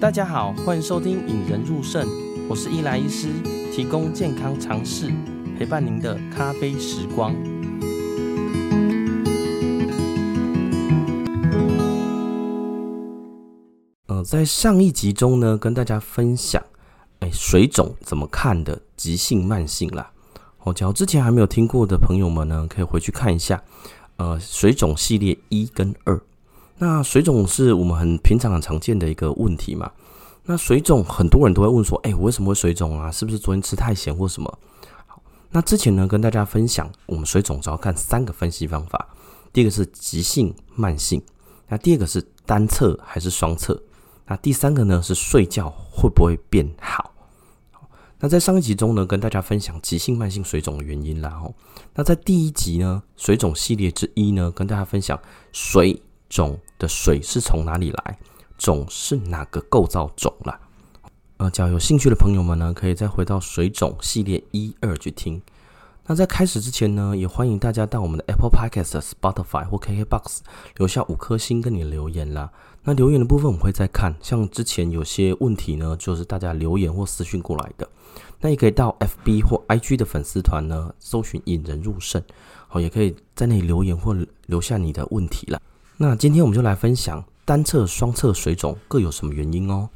大家好，欢迎收听《引人入胜》，我是伊莱医师，提供健康常识，陪伴您的咖啡时光。呃，在上一集中呢，跟大家分享，哎，水肿怎么看的，急性、慢性啦。哦，假如之前还没有听过的朋友们呢，可以回去看一下，呃，水肿系列一跟二。那水肿是我们很平常、很常见的一个问题嘛？那水肿很多人都会问说：“哎，我为什么会水肿啊？是不是昨天吃太咸或什么？”好，那之前呢，跟大家分享，我们水肿主要看三个分析方法。第一个是急性、慢性；那第二个是单侧还是双侧；那第三个呢是睡觉会不会变好？那在上一集中呢，跟大家分享急性、慢性水肿的原因啦。吼，那在第一集呢，水肿系列之一呢，跟大家分享水。肿的水是从哪里来？肿是哪个构造肿啦？呃，只要有兴趣的朋友们呢，可以再回到水肿系列一二去听。那在开始之前呢，也欢迎大家到我们的 Apple Podcast、Spotify 或 KKBox 留下五颗星跟你留言啦。那留言的部分我会再看，像之前有些问题呢，就是大家留言或私讯过来的，那也可以到 FB 或 IG 的粉丝团呢，搜寻引人入胜，好，也可以在那里留言或留下你的问题了。那今天我们就来分享单侧、双侧水肿各有什么原因哦。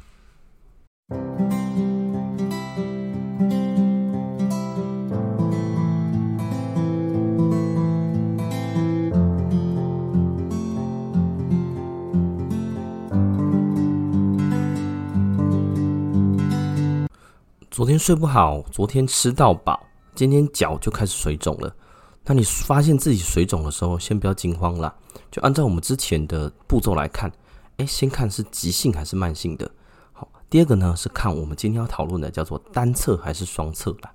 昨天睡不好，昨天吃到饱，今天脚就开始水肿了。那你发现自己水肿的时候，先不要惊慌啦，就按照我们之前的步骤来看，哎，先看是急性还是慢性的。好，第二个呢是看我们今天要讨论的叫做单侧还是双侧啦。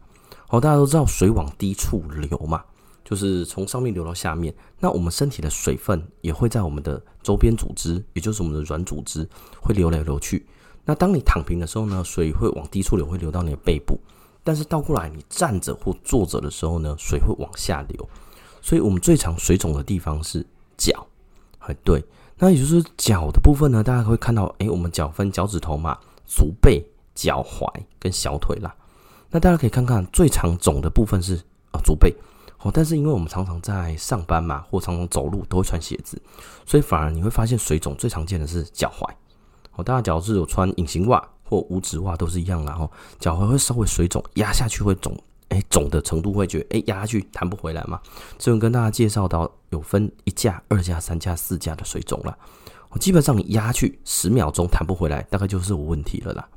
好，大家都知道水往低处流嘛，就是从上面流到下面。那我们身体的水分也会在我们的周边组织，也就是我们的软组织，会流来流去。那当你躺平的时候呢，水会往低处流，会流到你的背部。但是倒过来，你站着或坐着的时候呢，水会往下流，所以我们最常水肿的地方是脚，哎，对，那也就是脚的部分呢，大家会看到，哎、我们脚分脚趾头嘛，足背、脚踝跟小腿啦。那大家可以看看，最常肿的部分是啊足背，哦，但是因为我们常常在上班嘛，或常常走路都会穿鞋子，所以反而你会发现水肿最常见的是脚踝，哦，大家脚是有穿隐形袜。或五指袜都是一样，然后脚踝会稍微水肿，压下去会肿，哎，肿的程度会觉得，哎，压下去弹不回来嘛。这边跟大家介绍到有分一架、二架、三架、四架的水肿了。我基本上你压去十秒钟弹不回来，大概就是有问题了啦。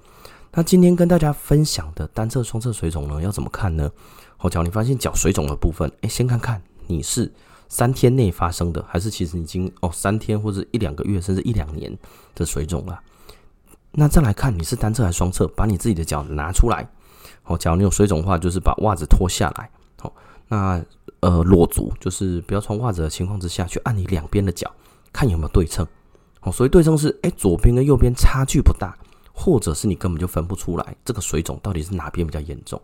那今天跟大家分享的单侧、双侧水肿呢，要怎么看呢？好，脚你发现脚水肿的部分，哎，先看看你是三天内发生的，还是其实已经哦三天或者一两个月，甚至一两年的水肿了。那再来看你是单侧还是双侧，把你自己的脚拿出来。好，假如你有水肿的话，就是把袜子脱下来。好，那呃裸足，就是不要穿袜子的情况之下去按你两边的脚，看有没有对称。哦，所以对称是哎左边跟右边差距不大，或者是你根本就分不出来这个水肿到底是哪边比较严重。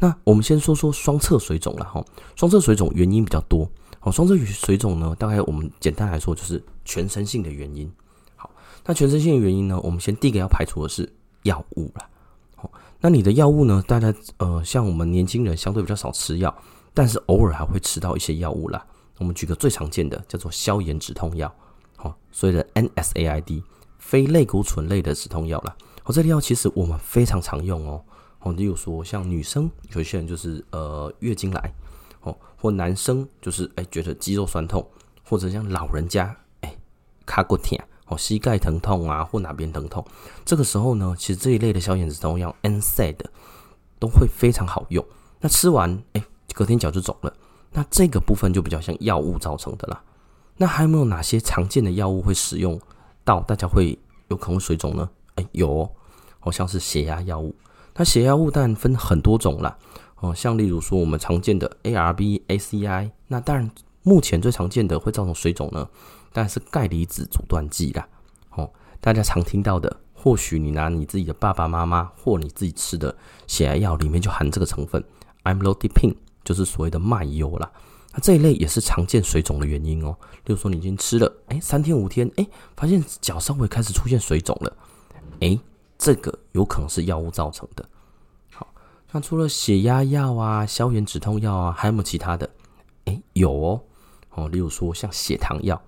那我们先说说双侧水肿了哈。双侧水肿原因比较多。好，双侧水肿呢，大概我们简单来说就是全身性的原因。好那全身性的原因呢？我们先第一个要排除的是药物了。好，那你的药物呢？大家呃，像我们年轻人相对比较少吃药，但是偶尔还会吃到一些药物啦。我们举个最常见的，叫做消炎止痛药，好，所谓的 NSAID，非类固醇类的止痛药啦。好，这个药其实我们非常常用哦。哦，例如说像女生，有些人就是呃月经来，哦，或男生就是哎觉得肌肉酸痛，或者像老人家哎卡过天。哦，膝盖疼痛啊，或哪边疼痛，这个时候呢，其实这一类的消炎止痛药 NSAID 都会非常好用。那吃完，哎、隔天脚就肿了。那这个部分就比较像药物造成的啦。那还有没有哪些常见的药物会使用到大家会有可能水肿呢？哎、有、哦，好像是血压药物。那血压物当然分很多种啦。哦，像例如说我们常见的 ARB、ACI，那当然目前最常见的会造成水肿呢。但是钙离子阻断剂啦，哦，大家常听到的，或许你拿你自己的爸爸妈妈或你自己吃的血压药里面就含这个成分，amlodipine 就是所谓的麦油啦。那这一类也是常见水肿的原因哦。例如说，你已经吃了，哎，三天五天，哎，发现脚稍微开始出现水肿了，哎，这个有可能是药物造成的。好，那除了血压药啊、消炎止痛药啊，还有没有其他的？哎，有哦，哦，例如说像血糖药，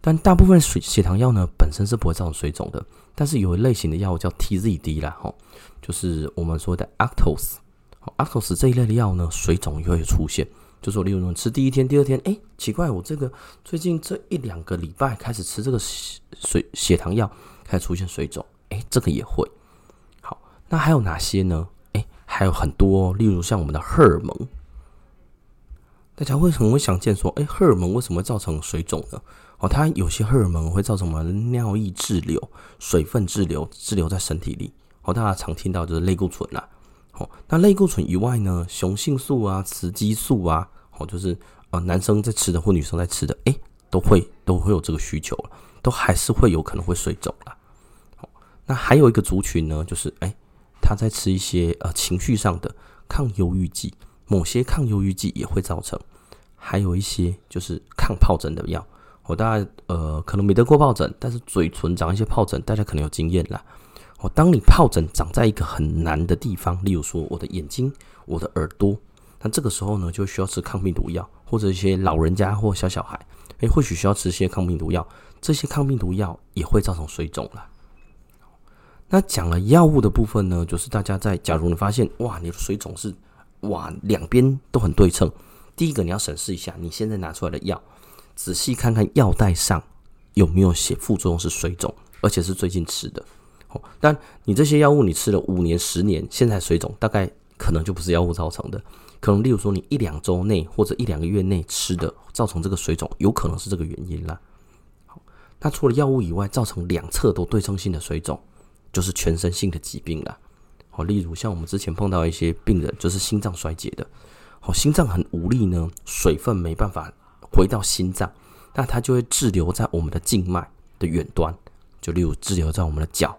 但大部分水血糖药呢本身是不会造成水肿的，但是有一类型的药物叫 TZD 啦，哈，就是我们说的 Actos。好，Actos 这一类的药呢，水肿也会出现。就是例如说吃第一天、第二天，哎，奇怪，我这个最近这一两个礼拜开始吃这个水血糖药，开始出现水肿，哎，这个也会。好，那还有哪些呢？哎，还有很多，例如像我们的荷尔蒙，大家会很会想见说，哎，荷尔蒙为什么会造成水肿呢？哦，它有些荷尔蒙会造成我们尿液滞留、水分滞留、滞留在身体里。哦，大家常听到就是类固醇啦。哦，那类固醇以外呢，雄性素啊、雌激素啊。哦，就是呃，男生在吃的或女生在吃的，哎，都会都会有这个需求了，都还是会有可能会水肿啦。那还有一个族群呢，就是哎，他在吃一些呃情绪上的抗忧郁剂，某些抗忧郁剂也会造成，还有一些就是抗疱疹的药。我大家呃可能没得过疱疹，但是嘴唇长一些疱疹，大家可能有经验啦。哦，当你疱疹长在一个很难的地方，例如说我的眼睛、我的耳朵。那这个时候呢，就需要吃抗病毒药，或者一些老人家或小小孩，诶，或许需要吃一些抗病毒药。这些抗病毒药也会造成水肿了。那讲了药物的部分呢，就是大家在假如你发现哇，你的水肿是哇两边都很对称，第一个你要审视一下你现在拿出来的药，仔细看看药袋上有没有写副作用是水肿，而且是最近吃的。哦，但你这些药物你吃了五年、十年，现在水肿大概可能就不是药物造成的。可能，例如说，你一两周内或者一两个月内吃的，造成这个水肿，有可能是这个原因啦。好，那除了药物以外，造成两侧都对称性的水肿，就是全身性的疾病啦。好，例如像我们之前碰到一些病人，就是心脏衰竭的，好，心脏很无力呢，水分没办法回到心脏，那它就会滞留在我们的静脉的远端，就例如滞留在我们的脚，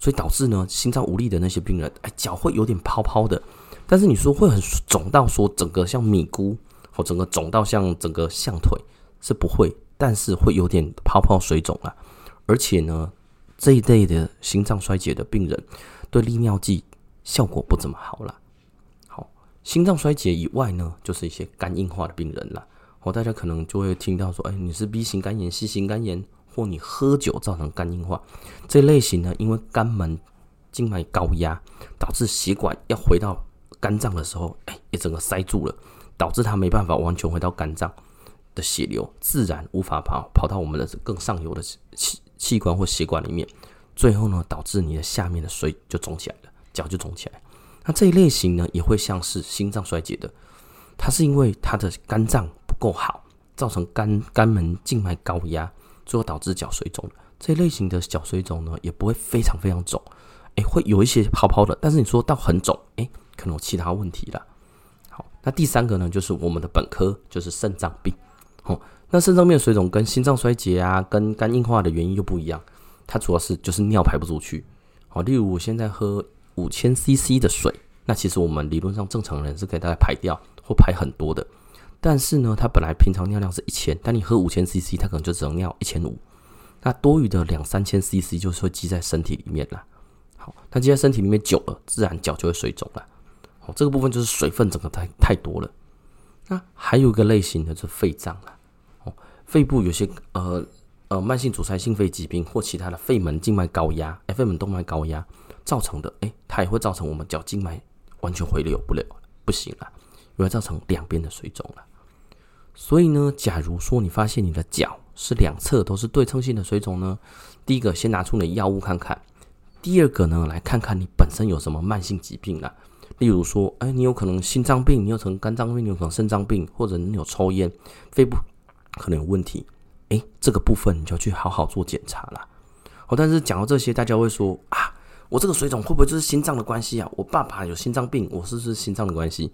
所以导致呢，心脏无力的那些病人，哎，脚会有点泡泡的。但是你说会很肿到说整个像米糊，或整个肿到像整个象腿是不会，但是会有点泡泡水肿啊。而且呢，这一类的心脏衰竭的病人对利尿剂效果不怎么好了。好，心脏衰竭以外呢，就是一些肝硬化的病人了。哦，大家可能就会听到说，哎，你是 B 型肝炎、C 型肝炎，或你喝酒造成肝硬化这类型呢，因为肝门静脉高压导致血管要回到。肝脏的时候，哎，也整个塞住了，导致它没办法完全回到肝脏的血流，自然无法跑跑到我们的更上游的器官或血管里面，最后呢，导致你的下面的水就肿起来了，脚就肿起来。那这一类型呢，也会像是心脏衰竭的，它是因为它的肝脏不够好，造成肝肝门静脉高压，最后导致脚水肿。这一类型的脚水肿呢，也不会非常非常肿，哎，会有一些泡泡的，但是你说到很肿，哎。可能有其他问题了。好，那第三个呢，就是我们的本科，就是肾脏病。哦，那肾脏病水肿跟心脏衰竭啊，跟肝硬化的原因又不一样。它主要是就是尿排不出去。好，例如我现在喝五千 CC 的水，那其实我们理论上正常人是可以大概排掉或排很多的。但是呢，它本来平常尿量是一千，但你喝五千 CC，它可能就只能尿一千五。那多余的两三千 CC 就是会积在身体里面了。好，那积在身体里面久了，自然脚就会水肿了。哦，这个部分就是水分整个太太多了。那还有一个类型的就是肺脏了。肺部有些呃呃慢性阻塞性肺疾病或其他的肺门静脉高压、肺门动脉高压造成的，哎，它也会造成我们脚静脉完全回流不了，不行了，也会造成两边的水肿了。所以呢，假如说你发现你的脚是两侧都是对称性的水肿呢，第一个先拿出你的药物看看，第二个呢，来看看你本身有什么慢性疾病了。例如说，哎，你有可能心脏病，你有可能肝脏病，你有可能肾脏病，或者你有抽烟，肺部可能有问题，哎，这个部分你就要去好好做检查了。哦，但是讲到这些，大家会说啊，我这个水肿会不会就是心脏的关系啊？我爸爸有心脏病，我是不是心脏的关系？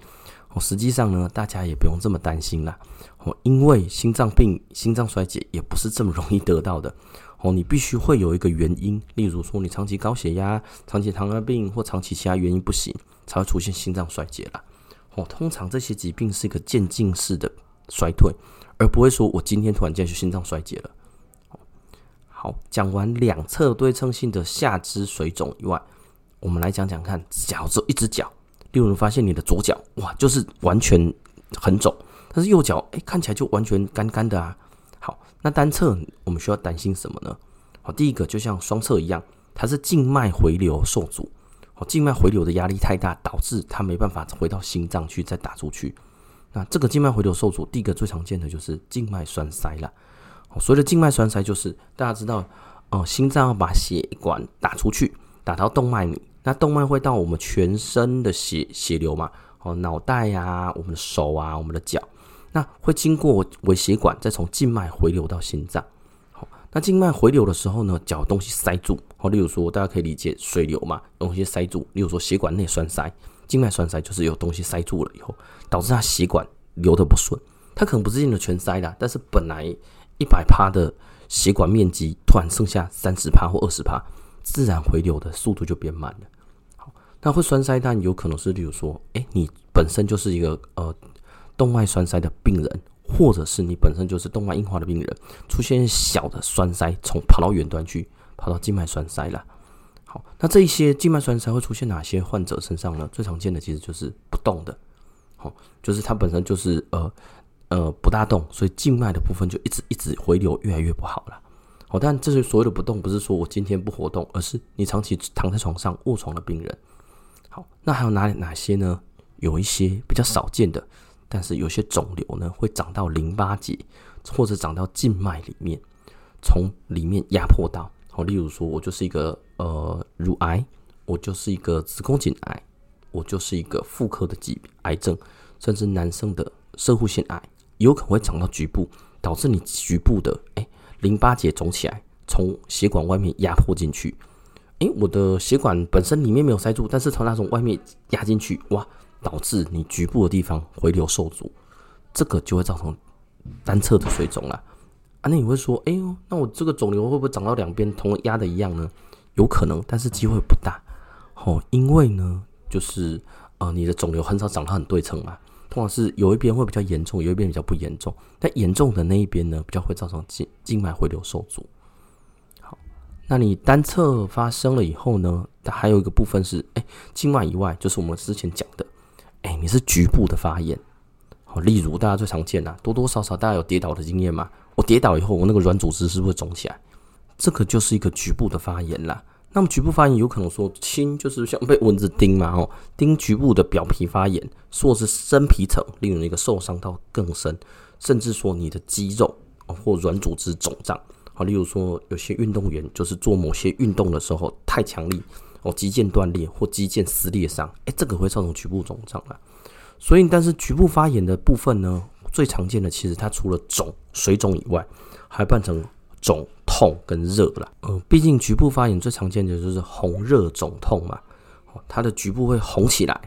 哦，实际上呢，大家也不用这么担心啦。哦，因为心脏病、心脏衰竭也不是这么容易得到的。哦，你必须会有一个原因，例如说你长期高血压、长期糖尿病或长期其他原因不行。才会出现心脏衰竭了。哦，通常这些疾病是一个渐进式的衰退，而不会说我今天突然间就心脏衰竭了。好，讲完两侧对称性的下肢水肿以外，我们来讲讲看，脚只有一只脚，例如发现你的左脚哇，就是完全很肿，但是右脚哎看起来就完全干干的啊。好，那单侧我们需要担心什么呢？好，第一个就像双侧一样，它是静脉回流受阻，好，静脉回流的压力太大，导致它没办法回到心脏去再打出去。那这个静脉回流受阻，第一个最常见的就是静脉栓塞了。所谓的静脉栓塞，就是大家知道，哦，心脏要把血管打出去，打到动脉里，那动脉会到我们全身的血血流嘛，哦，脑袋呀，我们的手啊，我们的脚，那会经过微血管，再从静脉回流到心脏。好，那静脉回流的时候呢，脚东西塞住，好，例如说大家可以理解水流嘛，东西塞住，例如说血管内栓塞，静脉栓塞就是有东西塞住了以后，导致它血管流得不顺，它可能不是真的全塞了，但是本来。一百趴的血管面积突然剩下三十趴或二十趴，自然回流的速度就变慢了。好，那会栓塞，但有可能是，例如说，哎、你本身就是一个呃动脉栓塞的病人，或者是你本身就是动脉硬化的病人，出现小的栓塞，从跑到远端去，跑到静脉栓塞了。好，那这一些静脉栓塞会出现哪些患者身上呢？最常见的其实就是不动的，好，就是它本身就是呃。呃，不大动，所以静脉的部分就一直一直回流，越来越不好了。好，但这些所谓的不动，不是说我今天不活动，而是你长期躺在床上卧床的病人。好，那还有哪哪些呢？有一些比较少见的，但是有些肿瘤呢会长到淋巴结，或者长到静脉里面，从里面压迫到。好，例如说我就是一个呃乳癌，我就是一个子宫颈癌，我就是一个妇科的疾病癌症，甚至男生的射护腺癌。有可能会长到局部，导致你局部的哎淋巴结肿起来，从血管外面压迫进去。哎，我的血管本身里面没有塞住，但是从那种外面压进去，哇，导致你局部的地方回流受阻，这个就会造成单侧的水肿了。啊，那你会说，哎呦，那我这个肿瘤会不会长到两边同压的一样呢？有可能，但是机会不大。哦，因为呢，就是呃，你的肿瘤很少长得很对称嘛。通常是有一边会比较严重，有一边比较不严重。但严重的那一边呢，比较会造成静静脉回流受阻。好，那你单侧发生了以后呢，它还有一个部分是，哎，静脉以外，就是我们之前讲的，哎，你是局部的发炎。好，例如大家最常见的，多多少少大家有跌倒的经验嘛？跌倒以后，我那个软组织是不是肿起来？这个就是一个局部的发炎啦。那么局部发炎有可能说轻，就是像被蚊子叮嘛，哦，叮局部的表皮发炎，或是真皮层，例如一个受伤到更深，甚至说你的肌肉或软组织肿胀，好，例如说有些运动员就是做某些运动的时候太强力，哦，肌腱断裂或肌腱撕裂伤，哎，这个会造成局部肿胀啊。所以，但是局部发炎的部分呢，最常见的其实它除了肿、水肿以外，还伴成肿。痛跟热啦，嗯，毕竟局部发炎最常见的就是红热肿痛嘛，它的局部会红起来，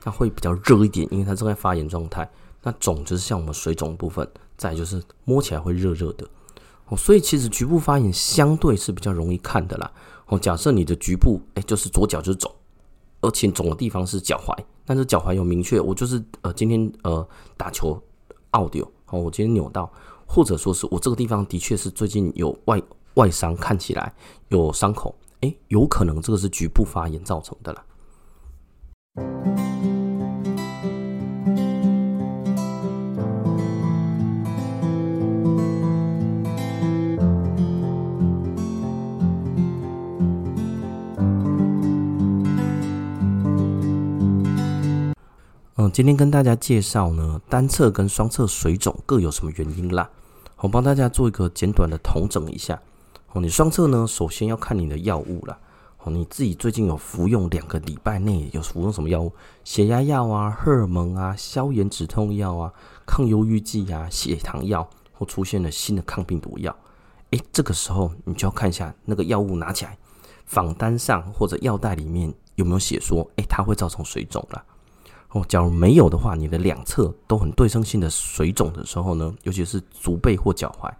它会比较热一点，因为它正在发炎状态。那肿就是像我们水肿部分，再就是摸起来会热热的，哦，所以其实局部发炎相对是比较容易看的啦。哦，假设你的局部，哎，就是左脚就是肿，而且肿的地方是脚踝，但是脚踝有明确，我就是呃今天呃打球拗掉，哦，我今天扭到。或者说是我这个地方的确是最近有外外伤，看起来有伤口，诶，有可能这个是局部发炎造成的了。今天跟大家介绍呢，单侧跟双侧水肿各有什么原因啦？我帮大家做一个简短的统整一下。哦，你双侧呢，首先要看你的药物啦。哦，你自己最近有服用两个礼拜内有服用什么药物？血压药啊、荷尔蒙啊、消炎止痛药啊、抗忧郁剂啊、血糖药，或出现了新的抗病毒药。诶，这个时候你就要看一下那个药物拿起来，仿单上或者药袋里面有没有写说，诶，它会造成水肿了。哦，假如没有的话，你的两侧都很对称性的水肿的时候呢，尤其是足背或脚踝，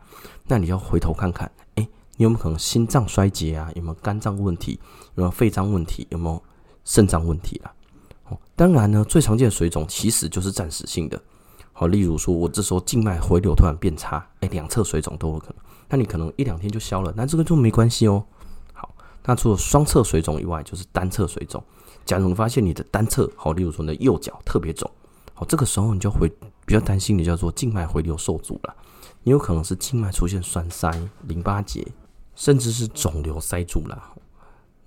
那你要回头看看，哎，你有没有可能心脏衰竭啊？有没有肝脏问题？有没有肺脏问题？有没有肾脏问题啊？哦，当然呢，最常见的水肿其实就是暂时性的。好，例如说我这时候静脉回流突然变差，哎，两侧水肿都有可能。那你可能一两天就消了，那这个就没关系哦。好，那除了双侧水肿以外，就是单侧水肿。假如你发现你的单侧，好，例如说你的右脚特别肿，好，这个时候你就会比较担心的叫做静脉回流受阻了。你有可能是静脉出现栓塞、淋巴结，甚至是肿瘤塞住了。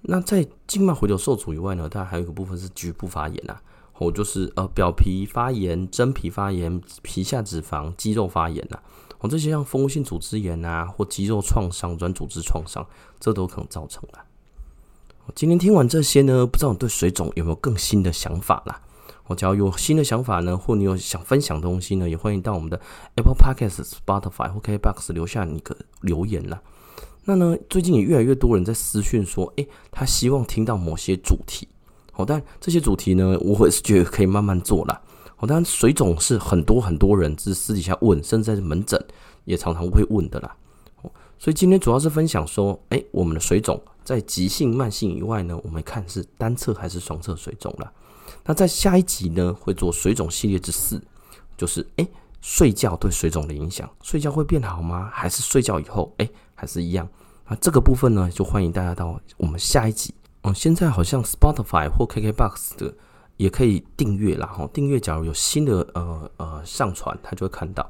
那在静脉回流受阻以外呢，它还有一个部分是局部发炎啊，或就是呃表皮发炎、真皮发炎、皮下脂肪、肌肉发炎啊。哦，这些像蜂窝性组织炎啊，或肌肉创伤、软组织创伤，这都可能造成的。今天听完这些呢，不知道你对水肿有没有更新的想法啦？我只要有新的想法呢，或你有想分享的东西呢，也欢迎到我们的 Apple Podcast、Spotify 或 KBox 留下你的留言啦。那呢，最近也越来越多人在私讯说，诶，他希望听到某些主题。好，但这些主题呢，我也是觉得可以慢慢做啦。好，当然水肿是很多很多人是私底下问，甚至在门诊也常常会问的啦。所以今天主要是分享说，诶，我们的水肿在急性、慢性以外呢，我们看是单侧还是双侧水肿啦。那在下一集呢，会做水肿系列之四，就是诶，睡觉对水肿的影响，睡觉会变好吗？还是睡觉以后，诶，还是一样？那这个部分呢，就欢迎大家到我们下一集。哦，现在好像 Spotify 或 KKBox 的也可以订阅啦。哈，订阅假如有新的呃呃上传，他就会看到。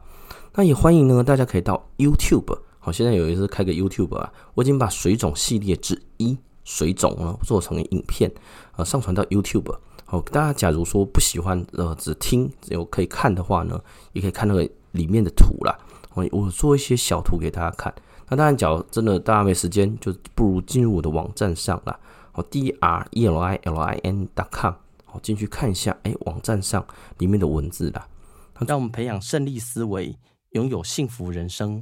那也欢迎呢，大家可以到 YouTube。好，现在有一次开个 YouTube 啊，我已经把水肿系列之一水肿呢做成影片，呃，上传到 YouTube。好，大家假如说不喜欢呃只听只有可以看的话呢，也可以看那个里面的图啦。我我做一些小图给大家看。那当然，假如真的大家没时间，就不如进入我的网站上啦。好，D R E L I L I N dot com，好，进去看一下，哎，网站上里面的文字啦。让我们培养胜利思维，拥有幸福人生。